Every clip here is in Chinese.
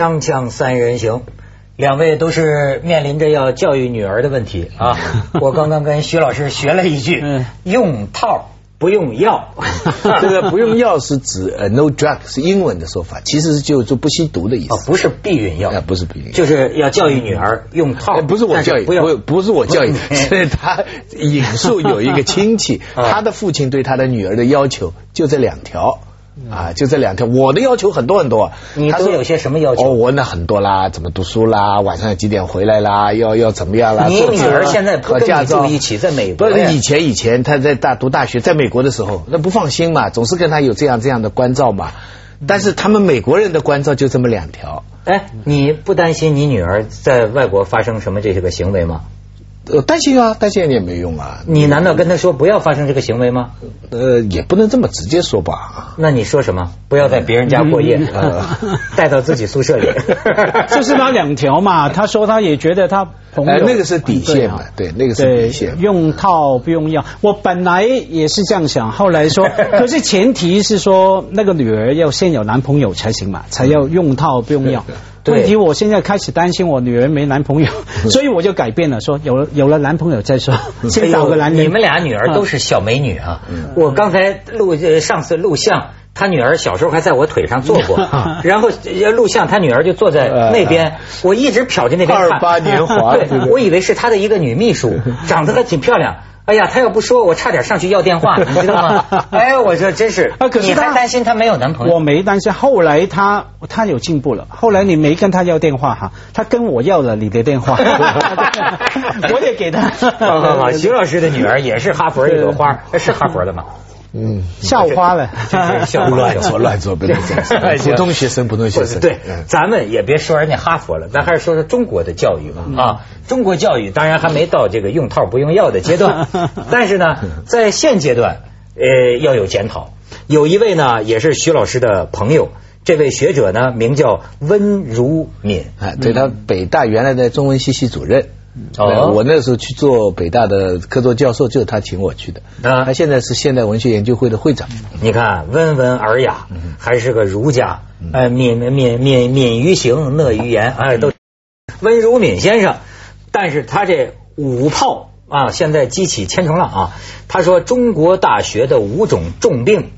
锵锵三人行，两位都是面临着要教育女儿的问题啊。我刚刚跟徐老师学了一句嗯，用套不用药。这个不用药是指呃 no drug 是英文的说法，其实是就就不吸毒的意哦，思。不是避孕药，啊不是避孕药就是要教育女儿用套哎，不是我教育，不要不不是我教育，是他引述有一个亲戚，啊 他的父亲对他的女儿的要求就这两条。啊，就这两条，我的要求很多很多。你都有些什么要求哦，我那很多啦，怎么读书啦，晚上几点回来啦，要要怎么样啦？你女儿现在不跟你考驾照住一起在美国不是以前以前她在大读大学，在美国的时候，那不放心嘛，总是跟她有这样这样的关照嘛。但是他们美国人的关照就这么两条，哎，你不担心你女儿在外国发生什么这些个行为吗？呃，担心啊，担心也没用啊。你难道跟他说不要发生这个行为吗？呃，也不能这么直接说吧。那你说什么？不要在别人家过夜，嗯 带到自己宿舍里。就是那两条嘛。他说他也觉得他朋友哎那个是底线嘛对那个是底线用套不用药。我本来也是这样想，后来说，可是前提是说那个女儿要先有男朋友才行嘛，才要用套不用药。对。问题我现在开始担心我女儿没男朋友，所以我就改变了，说有了有了男朋友再说，先找个男你们俩女儿都是小美女啊！我刚才录呃上次录像，他女儿小时候还在我腿上坐过，然后呃录像，他女儿就坐在那边，我一直瞟着那边看。二八年华 我以为是他的一个女秘书，长得还挺漂亮。哎呀，他要不说，我差点上去要电话，你知道吗？哎，我说真是啊，可是你还担心他没有男朋友？我没担心，后来他他有进步了。后来你没跟他要电话哈，他跟我要了你的电话，我也给他。好好好，徐老师的女儿也是哈佛一朵花，是哈佛的吗？嗯，校花了，是校花乱说乱说，不能这样说。普通学生，普通学生。对嗯，咱们也别说人家哈佛了，咱还是说说中国的教育嗯吧。啊，中国教育当然还没到这个用套不用药的阶段，但是呢，在现阶段，呃，要有检讨。有一位呢，也是徐老师的朋友，这位学者呢，名叫温如敏。哎，对他北大原来的中文系系主任。哦呃我那时候去做北大的客座教授，就是他请我去的。啊他现在是现代文学研究会的会长。你看，温文尔雅，嗯还是个儒家，哎，敏敏敏敏于行，讷于言，哎，都温如敏先生。但是他这五炮啊，现在激起千重浪啊。他说中国大学的五种重病，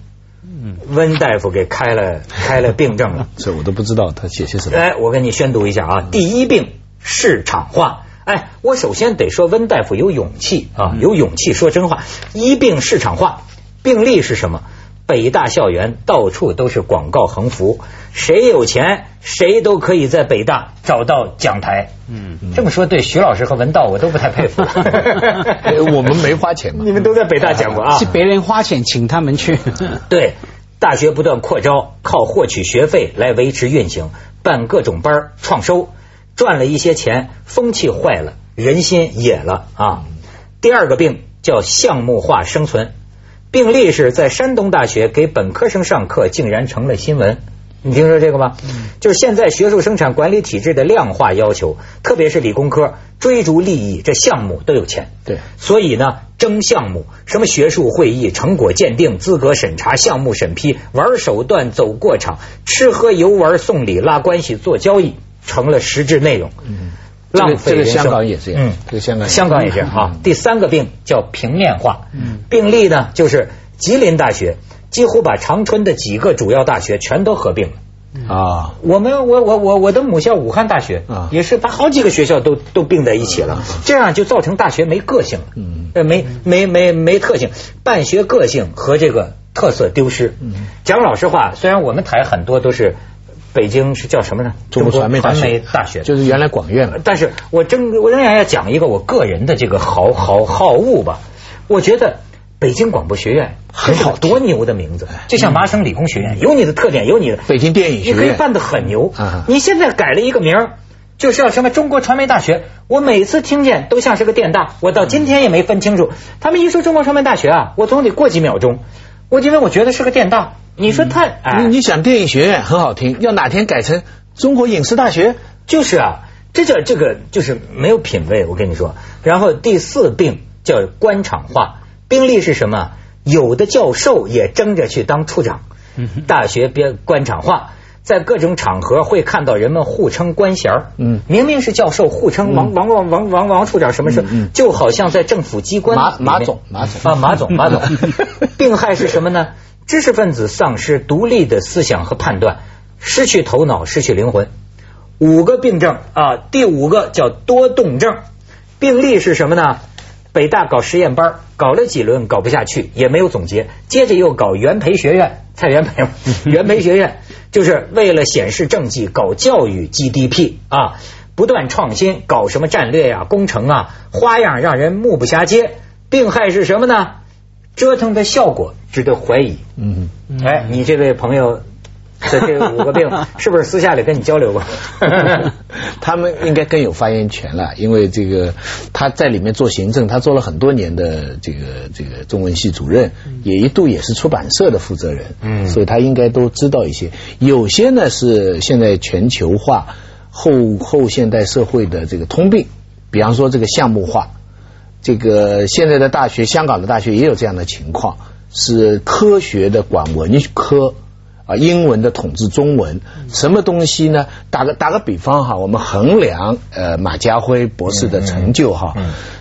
温大夫给开了开了病症了。这我都不知道他写些什么。哎，我跟你宣读一下啊。第一病市场化。哎，我首先得说温大夫有勇气啊，有勇气说真话。一病市场化，病例是什么？北大校园到处都是广告横幅，谁有钱谁都可以在北大找到讲台。嗯，这么说对徐老师和文道我都不太佩服。哎我们没花钱嘛。你们都在北大讲过啊 是？别人花钱请他们去。对，大学不断扩招，靠获取学费来维持运行，办各种班创收，赚了一些钱，风气坏了，人心野了啊。第二个病叫项目化生存，病例是在山东大学给本科生上课，竟然成了新闻。你听说这个吗？就是现在学术生产管理体制的量化要求，特别是理工科追逐利益，这项目都有钱。对所以呢，争项目，什么学术会议、成果鉴定、资格审查、项目审批，玩手段、走过场，吃喝游玩、送礼、拉关系、做交易，成了实质内容。嗯。浪费。这个香港也这样嗯，这个香港也香港也这样啊。第三个病叫平面化，病例呢就是吉林大学几乎把长春的几个主要大学全都合并了。啊，我们我我我我的母校武汉大学啊。也是把好几个学校都都并在一起了，这样就造成大学没个性了，嗯。呃没没没没特性，办学个性和这个特色丢失。嗯。讲老实话，虽然我们台很多都是北京是叫什么呢？中国传媒大传媒学大学，就是原来广院了。但是我真我仍然要讲一个我个人的这个好好好恶吧。我觉得北京广播学院很好多牛的名字，就像麻省理工学院，有你的特点，有你的北京电影学院你可以办得很牛啊。你现在改了一个名儿。就是要什么中国传媒大学，我每次听见都像是个电大，我到今天也没分清楚。他们一说中国传媒大学啊，我总得过几秒钟，我因为我觉得是个电大。你说他哎，你你想电影学院很好听，要哪天改成中国影视大学？就是啊，这叫这个就是没有品位，我跟你说。然后第四病叫官场化，病例是什么？有的教授也争着去当处长，大学编官场化。在各种场合会看到人们互称官衔儿嗯明明是教授，互称王王王王王王处长什么事，就好像在政府机关马马总马总啊马总马总，病害是什么呢？知识分子丧失独立的思想和判断，失去头脑，失去灵魂。五个病症啊，第五个叫多动症。病例是什么呢？北大搞实验班，搞了几轮搞不下去，也没有总结，接着又搞元培学院，蔡元培元培学院，就是为了显示政绩，搞教育 GDP 啊，不断创新，搞什么战略呀、工程啊，花样让人目不暇接。病害是什么呢？折腾的效果值得怀疑。嗯，哎，你这位朋友的 这五个病，是不是私下里跟你交流过？他们应该更有发言权了，因为这个他在里面做行政，他做了很多年的这个这个中文系主任，也一度也是出版社的负责人，嗯所以他应该都知道一些。有些呢是现在全球化后后现代社会的这个通病，比方说这个项目化，这个现在的大学，香港的大学也有这样的情况，是科学的管文科。啊，英文的统治中文，什么东西呢？打个打个比方哈，我们衡量呃马家辉博士的成就哈，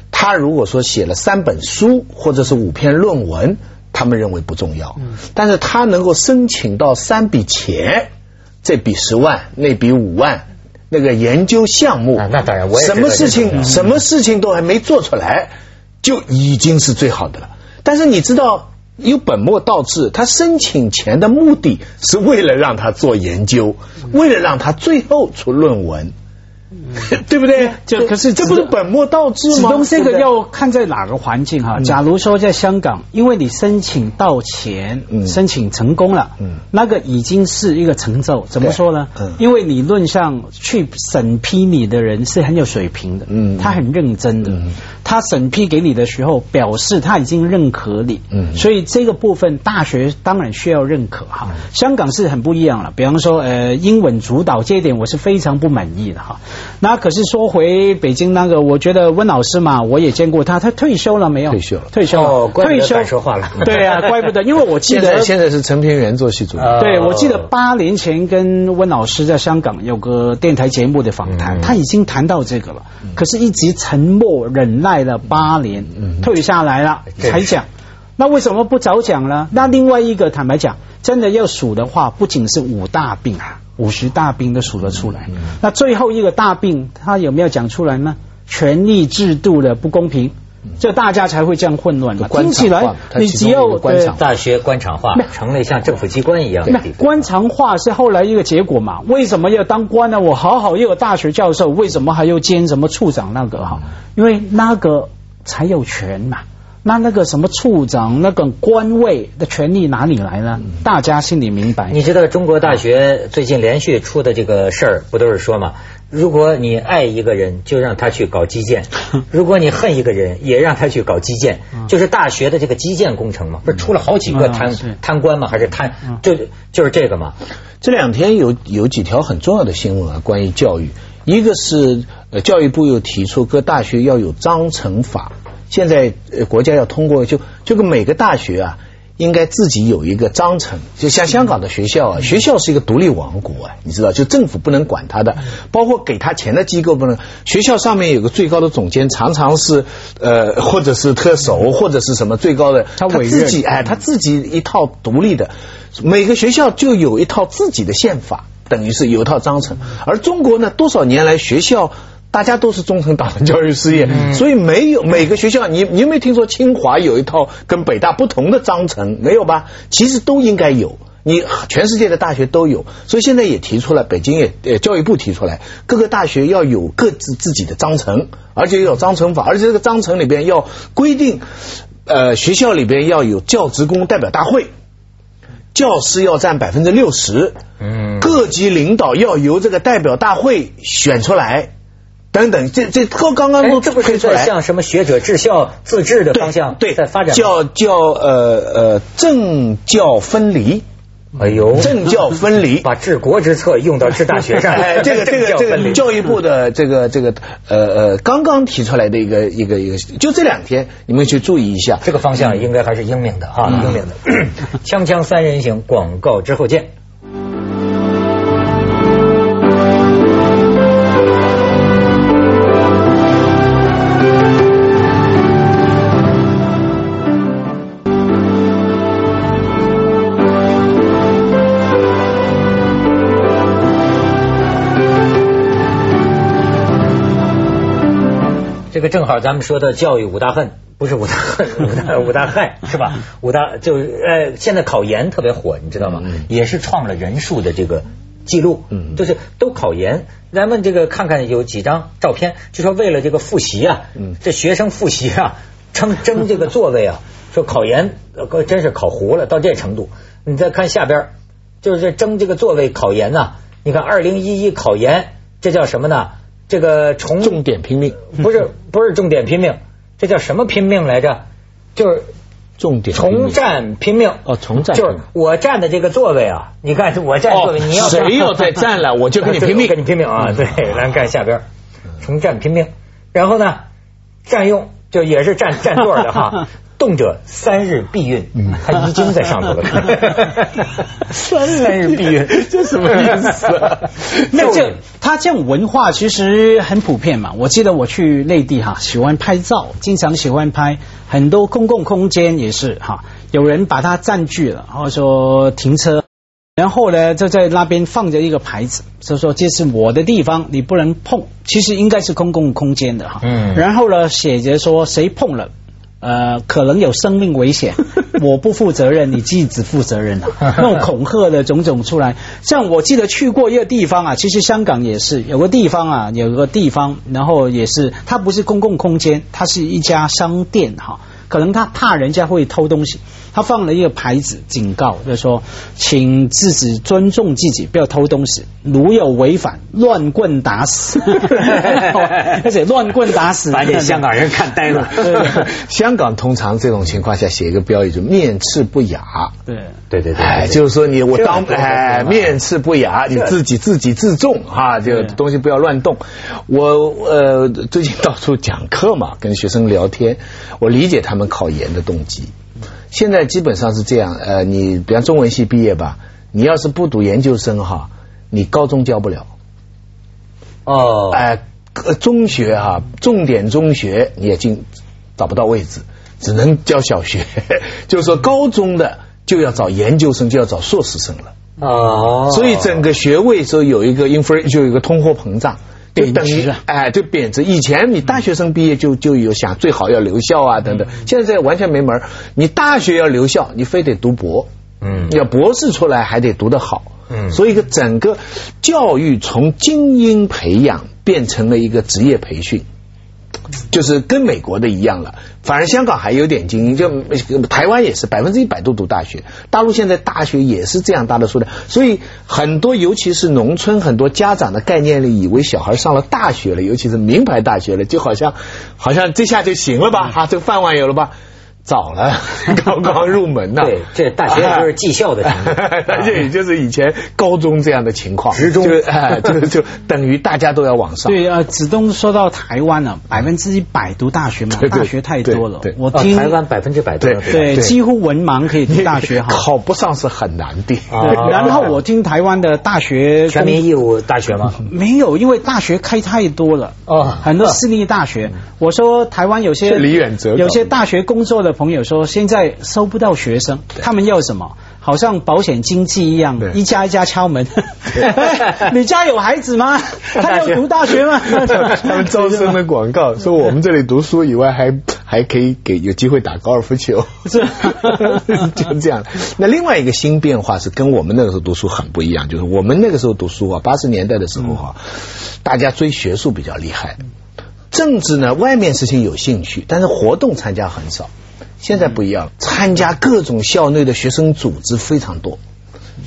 他如果说写了三本书或者是五篇论文，他们认为不重要，但是他能够申请到三笔钱，这笔十万，那笔五万。那个研究项目，啊那当然我也什么事情什么事情都还没做出来，就已经是最好的了。但是你知道，有本末倒置，他申请钱的目的是为了让他做研究，为了让他最后出论文，对不对？就可是这不是本末倒置吗？子东这个要看在哪个环境哈。假如说在香港，因为你申请到钱，嗯申请成功了，嗯那个已经是一个成就。怎么说呢嗯？因为理论上去审批你的人是很有水平的，嗯他很认真的嗯，他审批给你的时候，表示他已经认可你，嗯所以这个部分大学当然需要认可哈。香港是很不一样了，比方说呃英文主导这一点我是非常不满意的哈。那可是说回北京那个，我觉得温老师嘛，我也见过他，他退休了没有？退休了。退休了，哦怪不得退休。说话了。对啊，怪不得，因为我记现在得现在是陈平原做系主任，啊对，我记得八年前跟温老师在香港有个电台节目的访谈，嗯。他已经谈到这个了，可是一直沉默忍耐了八年，退下来了才讲。那为什么不早讲呢？那另外一个，坦白讲，真的要数的话，不仅是五大病啊，五十大病都数得出来。那最后一个大病，他有没有讲出来呢？权力制度的不公平，这大家才会这样混乱嘛。官听起来你只要官场大学官场化没成了像政府机关一样的那地方。官场化是后来一个结果嘛？为什么要当官呢？我好好一个大学教授，为什么还要兼什么处长那个哈？因为那个才有权嘛。那那个什么处长那个官位的权利哪里来呢？大家心里明白。你知道中国大学最近连续出的这个事儿，不都是说嘛？如果你爱一个人，就让他去搞基建；如果你恨一个人，也让他去搞基建。就是大学的这个基建工程嘛，不是出了好几个嗯贪是贪官吗？还是贪？就就是这个嘛。这两天有有几条很重要的新闻啊，关于教育。一个是呃，教育部又提出各大学要有章程法，现在呃国家要通过，就这个每个大学啊，应该自己有一个章程。就像香港的学校啊，学校是一个独立王国啊，你知道，就政府不能管他的，包括给他钱的机构不能。学校上面有个最高的总监，常常是呃，或者是特首，或者是什么最高的，他委自己哎，他自己一套独立的，每个学校就有一套自己的宪法，等于是有一套章程。而中国呢，多少年来学校。大家都是忠诚党的教育事业，所以没有每个学校，你你有没有听说清华有一套跟北大不同的章程？没有吧？其实都应该有。你全世界的大学都有，所以现在也提出来，北京也呃教育部提出来，各个大学要有各自自己的章程，而且要有章程法，而且这个章程里边要规定，呃，学校里边要有教职工代表大会，教师要占百分之六十，嗯各级领导要由这个代表大会选出来，等等，这这刚刚都这不是。在向什么学者治校自治的方向对在发展吗？叫叫呃呃政教分离，哎呦，政教分离。把治国之策用到治大学上，哎，这个 这个这个教育部的这个这个呃呃刚刚提出来的一个一个一个，就这两天你们去注意一下。这个方向应该还是英明的哈，英明的。锵锵三人行，广告之后见。这个正好咱们说的教育五大恨，不是五大恨，五 大五大害是吧？五大就是呃，现在考研特别火，你知道吗？也是创了人数的这个记录，嗯就是都考研。咱们这个看看有几张照片，就说为了这个复习啊，嗯这学生复习啊，争争这个座位啊，说考研呃真是考糊了到这程度。你再看下边，就是争这个座位考研呐、你看二零一一考研，这叫什么呢？这个重重点拼命，不是不是重点拼命，这叫什么拼命来着？就是重点重占拼命。哦重占就是我占的这个座位啊，你看我占座位，哦你要谁要再占了 我就跟你拼命跟你拼命啊！对，咱看下边，重占拼命，然后呢，占用就也是占占座的哈。动辄三日避孕，嗯他遗精在上头了。三日避孕，这什么意思啊？没有这他这种文化其实很普遍嘛。我记得我去内地哈，喜欢拍照，经常喜欢拍很多公共空间也是哈，有人把它占据了，或者说停车。然后呢，就在那边放着一个牌子，就说这是我的地方，你不能碰。其实应该是公共空间的哈。嗯然后呢，写着说谁碰了，呃，可能有生命危险，我不负责任，你自己负责任啊。那种恐吓的种种出来，像我记得去过一个地方啊，其实香港也是有个地方啊，有个地方，然后也是它不是公共空间，它是一家商店哈。可能他怕人家会偷东西，他放了一个牌子警告，就说请自己尊重自己，不要偷东西，如有违反，乱棍打死，而且乱棍打死，把这香港人看呆了。香港通常这种情况下写一个标语，就面赤不雅。对。对对对，哎，就是说你我当哎面赤不雅，你自己自己自重哈，这个东西不要乱动。我呃最近到处讲课嘛，跟学生聊天，我理解他们考研的动机。现在基本上是这样，呃，你比方中文系毕业吧，你要是不读研究生哈，你高中教不了。哦，哎、呃中学哈、重点中学你也进找不到位置，只能教小学。就是说，高中的就要找研究生，就要找硕士生了。哦，所以整个学位说有一个 infl 就有一个通货膨胀。贬值啊。哎，就贬值。以前你大学生毕业就就有想最好要留校啊等等，现在完全没门儿。你大学要留校，你非得读博，嗯。要博士出来还得读得好，嗯。所以一个整个教育从精英培养变成了一个职业培训。就是跟美国的一样了，反而香港还有点精英，就呃台湾也是百分之一百都读大学，大陆现在大学也是这样大的数量，所以很多尤其是农村很多家长的概念里，以为小孩上了大学了，尤其是名牌大学了，就好像好像这下就行了吧，哈、这个饭碗有了吧？早了，刚刚入门呢。对这大学就是技校的情况 而且也就是以前高中这样的情况，职中就哎，就就等于大家都要往上。对啊，子东说到台湾了，百分之一百读大学嘛，大学太多了对对。哦我听台湾百分之百都对对，对几乎文盲可以读大学哈。考不上是很难的。啊对，然后我听台湾的大学全民义务大学吗？没有，因为大学开太多了。哦很多私立大学。我说台湾有些李远哲有些大学工作的朋友说，现在收不到学生，他们要什么？好像保险经纪一样对，一家一家敲门。哎 你家有孩子吗？他要读大学吗？他们招生的广告说我们这里读书以外还还可以给有机会打高尔夫球，是就这样。那另外一个新变化是跟我们那个时候读书很不一样，就是我们那个时候读书啊，八十年代的时候哈、大家追学术比较厉害，政治呢外面事情有兴趣，但是活动参加很少。现在不一样，参加各种校内的学生组织非常多。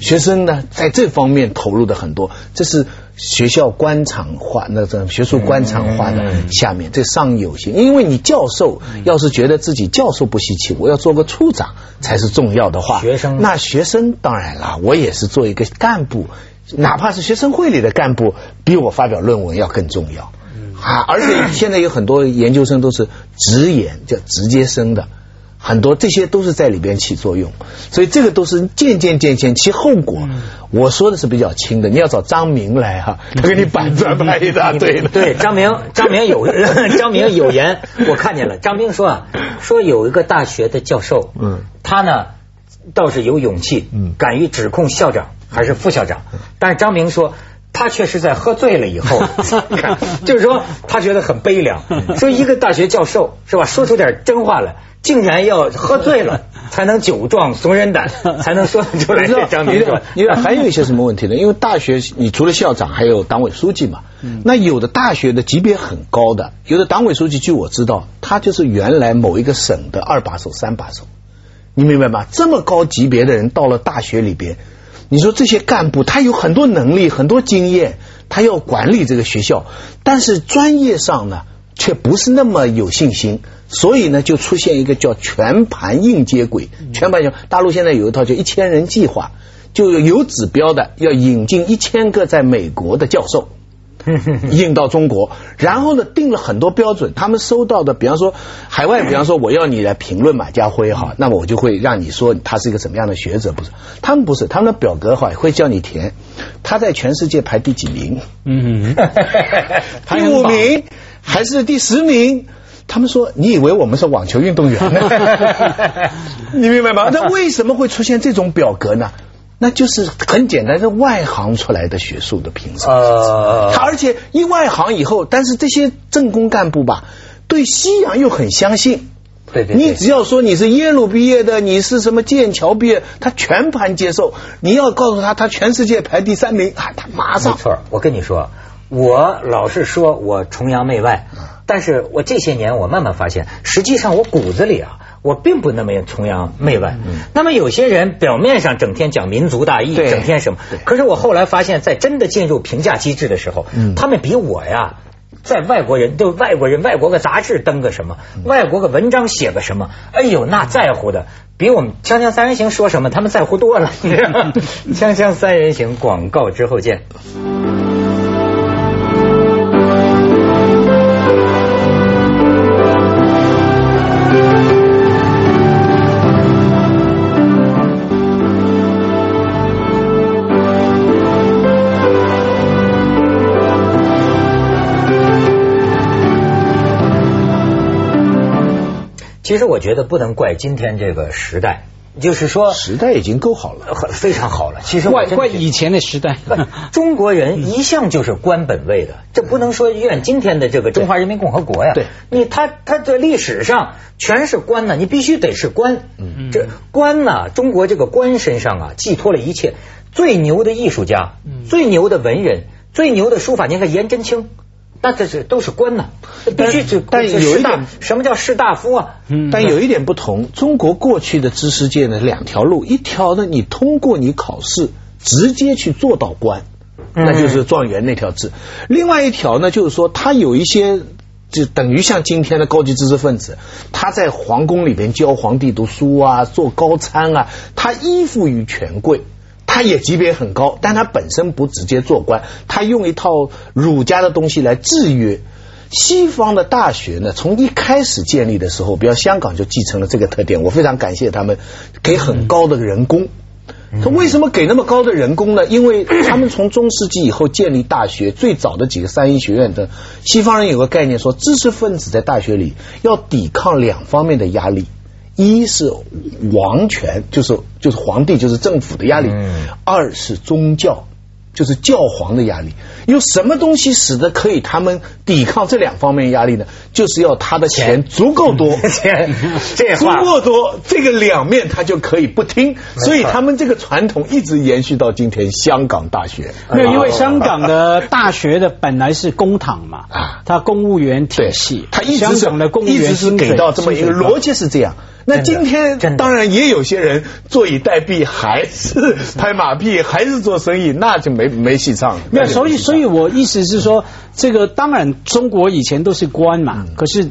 学生呢，在这方面投入的很多，这是学校官场化，那种学术官场化的下面，这上有心。因为你教授要是觉得自己教授不稀奇，我要做个处长才是重要的话，学生那学生当然了，我也是做一个干部，哪怕是学生会里的干部，比我发表论文要更重要。啊，而且现在有很多研究生都是直研，叫直接生的。很多这些都是在里边起作用，所以这个都是渐渐渐渐，其后果我说的是比较轻的。你要找张明来哈、他给你板砖拍一大堆的。对，张明，张明有 张明有言，我看见了。张明说啊，说有一个大学的教授，嗯，他呢倒是有勇气，嗯。敢于指控校长还是副校长，但是张明说。他却是在喝醉了以后，就是说他觉得很悲凉，说一个大学教授是吧，说出点真话来，竟然要喝醉了 才能酒壮怂人胆，才能说得出来这张明说。因为 还有一些什么问题呢？因为大学你除了校长，还有党委书记嘛。那有的大学的级别很高的，有的党委书记，据我知道，他就是原来某一个省的二把手、三把手，你明白吗？这么高级别的人到了大学里边。你说这些干部他有很多能力很多经验，他要管理这个学校，但是专业上呢却不是那么有信心，所以呢就出现一个叫全盘硬接轨。全盘大陆现在有一套叫一千人计划，就有指标的要引进一千个在美国的教授。印到中国，然后呢，定了很多标准。他们收到的，比方说海外，比方说我要你来评论马家辉哈，那么我就会让你说他是一个什么样的学者，不是？他们不是，他们的表格哈会叫你填，他在全世界排第几名？嗯，第五名还是第十名？他们说，你以为我们是网球运动员呢？你明白吗？那为什么会出现这种表格呢？那就是很简单，是外行出来的学术的评审。呃，他而且一外行以后，但是这些政工干部吧，对西洋又很相信。对对。你只要说你是耶鲁毕业的，你是什么剑桥毕业，他全盘接受。你要告诉他，他全世界排第三名，啊，他马上。没错，我跟你说，我老是说我崇洋媚外，但是我这些年我慢慢发现，实际上我骨子里啊。我并不那么崇洋媚外，那么有些人表面上整天讲民族大义，整天什么，可是我后来发现，在真的进入评价机制的时候，他们比我呀，在外国人就外国人，外国个杂志登个什么，外国个文章写个什么，哎呦，那在乎的比我们《锵锵三人行》说什么他们在乎多了。《锵锵三人行》广告之后见。其实我觉得不能怪今天这个时代，就是说时代已经够好了，非常好了。其实怪怪以前的时代，中国人一向就是官本位的，这不能说怨今天的这个中华人民共和国呀。对，你他他在历史上全是官呢，你必须得是官。嗯，这官呢，中国这个官身上啊，寄托了一切。最牛的艺术家，最牛的文人，最牛的书法，你看颜真卿。那这是都是官呢，必须就但有一点，什么叫士大夫啊？但有一点不同，中国过去的知识界呢，两条路，一条呢，你通过你考试直接去做到官，那就是状元那条字；另外一条呢，就是说他有一些，就等于像今天的高级知识分子，他在皇宫里边教皇帝读书啊，做高参啊，他依附于权贵。他也级别很高，但他本身不直接做官，他用一套儒家的东西来制约。西方的大学呢，从一开始建立的时候，比如香港就继承了这个特点。我非常感谢他们给很高的人工。他为什么给那么高的人工呢？因为他们从中世纪以后建立大学，最早的几个三一学院的西方人有个概念，说知识分子在大学里要抵抗两方面的压力。一是王权，就是就是皇帝，就是政府的压力；二是宗教，就是教皇的压力。有什么东西使得可以他们抵抗这两方面压力呢？就是要他的钱足够多，钱足够多，这个两面他就可以不听。所以他们这个传统一直延续到今天。香港大学没有，因为香港的大学的本来是公堂嘛，啊，它公务员体系，他一直的公务员是给到这么一个逻辑是这样。那今天当然也有些人坐以待毙，还是拍马屁，还是做生意，那就没没戏唱。那所以，所以我意思是说，这个当然中国以前都是官嘛，可是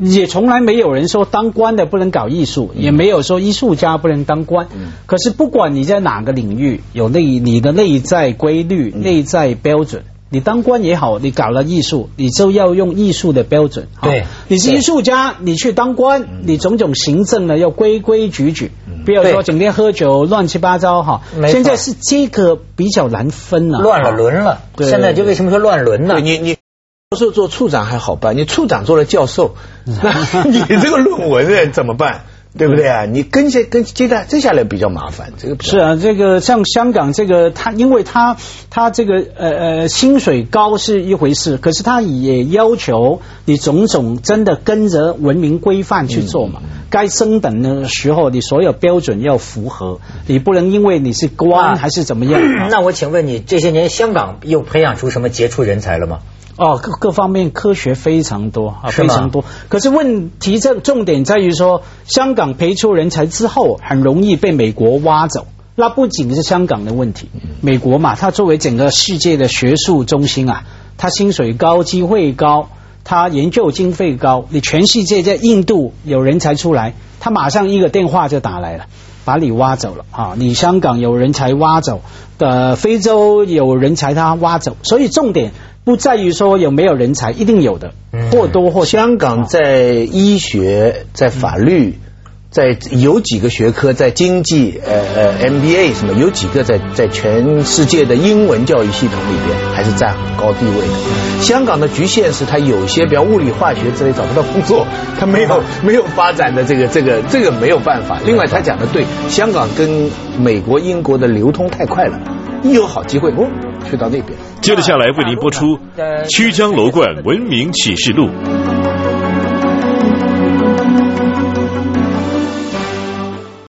也从来没有人说当官的不能搞艺术，也没有说艺术家不能当官。可是不管你在哪个领域，有内你的内在规律、内在标准。你当官也好，你搞了艺术，你就要用艺术的标准。对，你是艺术家，你去当官，你种种行政呢要规规矩矩，不要说整天喝酒乱七八糟哈。现在是这个比较难分了，乱了轮了。现在就为什么说乱伦呢？你你教授做处长还好办，你处长做了教授，那 你这个论文怎么办？对不对啊？你跟下跟接下接下来比较麻烦，这个是啊，这个像香港这个，他因为他他这个呃呃薪水高是一回事，可是他也要求你种种真的跟着文明规范去做嘛。该升等的时候，你所有标准要符合，你不能因为你是官还是怎么样。那我请问你，这些年香港又培养出什么杰出人才了吗？哦，各各方面科学非常多啊，非常多。可是问题这重点在于说，香港培出人才之后，很容易被美国挖走。那不仅是香港的问题，美国嘛，它作为整个世界的学术中心啊，它薪水高，机会高，它研究经费高。你全世界在印度有人才出来，他马上一个电话就打来了，把你挖走了啊！你香港有人才挖走，的非洲有人才他挖走，所以重点。不在于说有没有人才，一定有的，或多或少。香港在医学、在法律、在有几个学科，在经济，呃呃，MBA 什么，有几个在在全世界的英文教育系统里边还是占很高地位的。香港的局限是它有些，比方物理、化学之类找不到工作，它没有 没有发展的这个这个这个没有办法。另外他讲的对，香港跟美国、英国的流通太快了，一有好机会，哦，去到那边。接着下来为您播出《曲江楼观文明启示录》。